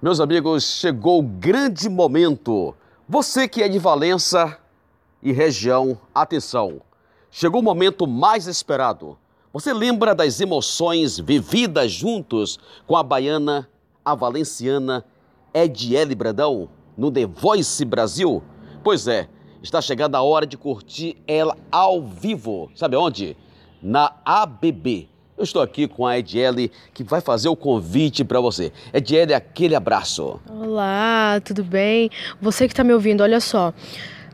Meus amigos, chegou o grande momento. Você que é de Valença e região, atenção. Chegou o momento mais esperado. Você lembra das emoções vividas juntos com a baiana, a valenciana Ediele Bradão no The Voice Brasil? Pois é, está chegando a hora de curtir ela ao vivo. Sabe onde? Na ABB eu estou aqui com a Ediele, que vai fazer o convite para você. Ediele, aquele abraço. Olá, tudo bem? Você que está me ouvindo, olha só.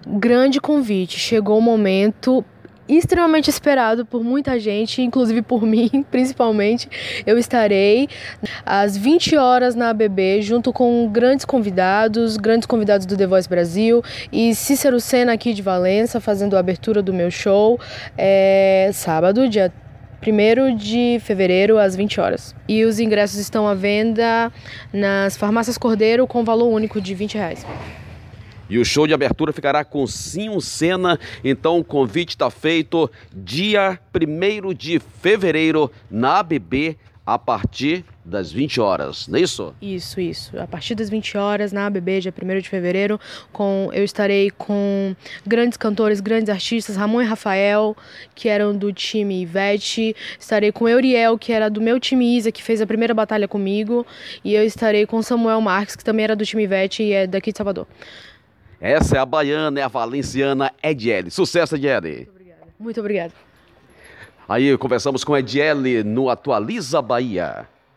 Grande convite. Chegou o momento extremamente esperado por muita gente, inclusive por mim, principalmente. Eu estarei às 20 horas na ABB, junto com grandes convidados, grandes convidados do The Voice Brasil e Cícero Senna aqui de Valença, fazendo a abertura do meu show. É sábado, dia 1 de fevereiro, às 20 horas. E os ingressos estão à venda nas farmácias Cordeiro com valor único de 20 reais. E o show de abertura ficará com Sim Cena, então o convite está feito dia 1 de fevereiro na ABB a partir das 20 horas, não é isso? Isso, isso. A partir das 20 horas na ABB, dia 1 de fevereiro, com, eu estarei com grandes cantores, grandes artistas, Ramon e Rafael, que eram do time Ivete, estarei com Euriel, que era do meu time Isa, que fez a primeira batalha comigo, e eu estarei com Samuel Marques, que também era do time Ivete e é daqui de Salvador. Essa é a baiana, é a valenciana Ediele. Sucesso, Ediele. Muito obrigada. Muito obrigada. Aí conversamos com Ediele no Atualiza Bahia.